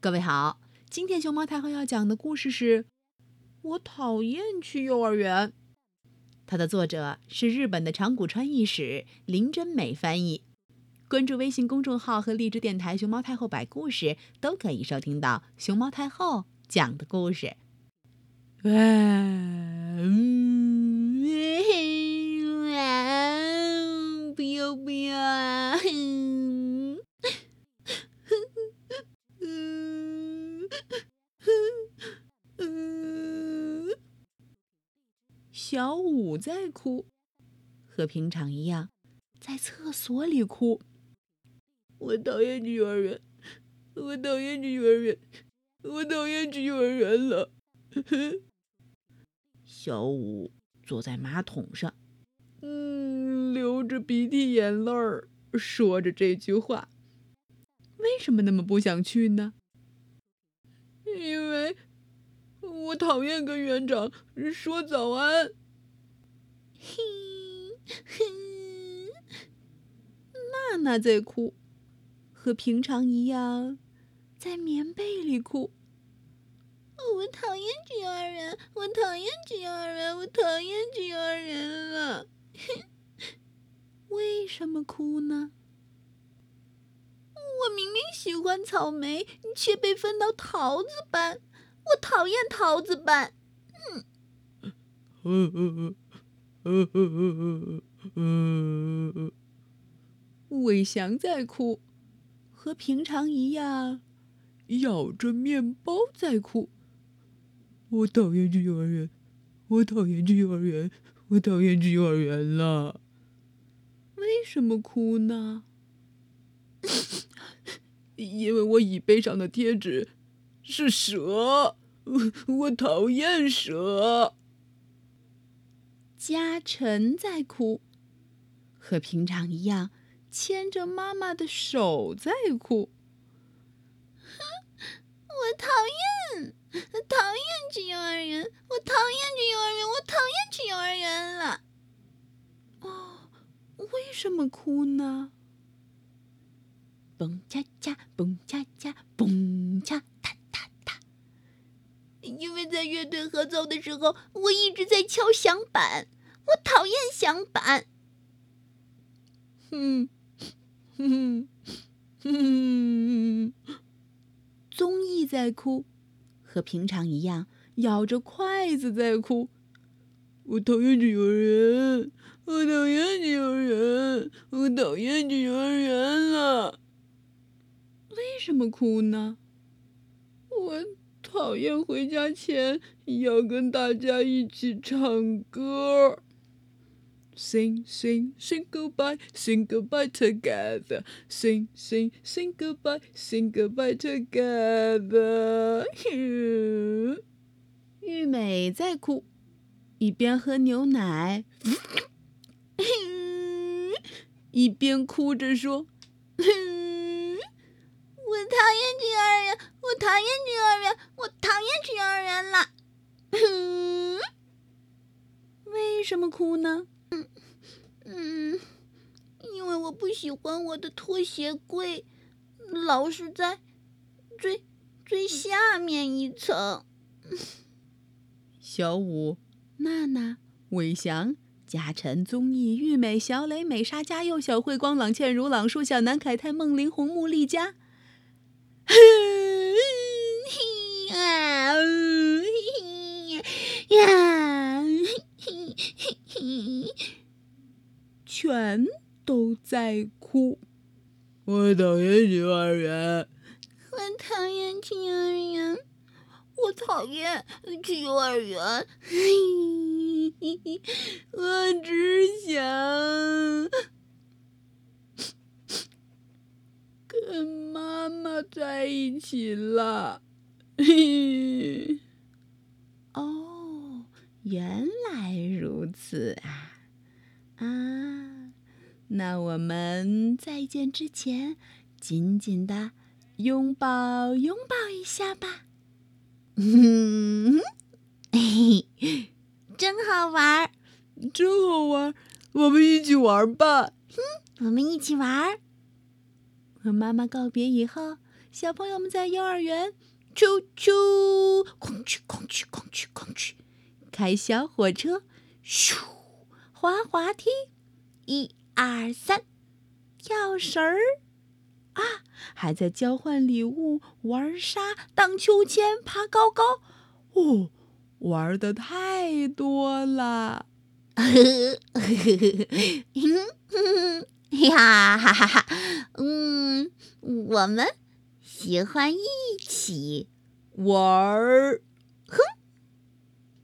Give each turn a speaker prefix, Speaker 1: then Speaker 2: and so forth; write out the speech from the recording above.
Speaker 1: 各位好，今天熊猫太后要讲的故事是《我讨厌去幼儿园》。它的作者是日本的长谷川义史，林真美翻译。关注微信公众号和荔枝电台“熊猫太后摆故事”，都可以收听到熊猫太后讲的故事嗯，不要不要啊！小五在哭，和平常一样，在厕所里哭。我讨厌去幼儿园，我讨厌去幼儿园，我讨厌去幼儿园了。小五坐在马桶上，嗯，流着鼻涕眼泪儿，说着这句话。为什么那么不想去呢？因为。我讨厌跟园长说早安。嘿，嘿，娜娜在哭，和平常一样，在棉被里哭。我讨厌去幼儿园，我讨厌去幼儿园，我讨厌去幼儿园了。为什么哭呢？喜欢草莓，却被分到桃子班。我讨厌桃子班。嗯。伟翔在哭，和平常一样，咬着面包在哭。我讨厌去幼儿园，我讨厌去幼儿园，我讨厌去幼儿园了。为什么哭呢？因为我椅背上的贴纸。是蛇，我讨厌蛇。嘉诚在哭，和平常一样，牵着妈妈的手在哭。我讨厌，讨厌去幼儿园，我讨厌去幼儿园，我讨厌去幼儿园了。哦，为什么哭呢？蹦恰恰，蹦恰恰，蹦恰恰哒哒。因为在乐队合奏的时候，我一直在敲响板，我讨厌响板。哼，哼，哼，哼综艺在哭，和平常一样，咬着筷子在哭。我讨厌去幼儿园，我讨厌去幼儿园，我讨厌去幼儿园了。为什么哭呢？我。讨厌回家前要跟大家一起唱歌，sing sing sing goodbye sing goodbye together sing sing sing goodbye sing goodbye together。玉美在哭，一边喝牛奶，一边哭着说。我讨厌幼儿园，我讨厌去幼儿园，了。为什么哭呢？嗯，因为我不喜欢我的拖鞋柜，老是在最最下面一层。小五、娜娜、伟翔、嘉诚、综艺、玉美、小磊、美莎、嘉佑、小慧光、朗倩如、朗树、小南、凯泰、梦玲、红木、丽佳。呀，全都在哭。我讨厌幼儿园，我讨厌去幼儿园，我讨厌去幼儿园。我只想。跟妈妈在一起了。哦，原来如此！啊，那我们再见之前，紧紧的拥抱拥抱一下吧。嗯，嘿嘿，真好玩，真好玩，我们一起玩吧。嗯，我们一起玩。和妈妈告别以后，小朋友们在幼儿园，啾啾，哐哧哐哧哐哧哐哧，开小火车，咻，滑滑梯，一二三，跳绳儿，啊，还在交换礼物、玩沙、荡秋千、爬高高，哦，玩的太多了。
Speaker 2: 呀哈哈哈，嗯，我们喜欢一起
Speaker 1: 玩儿。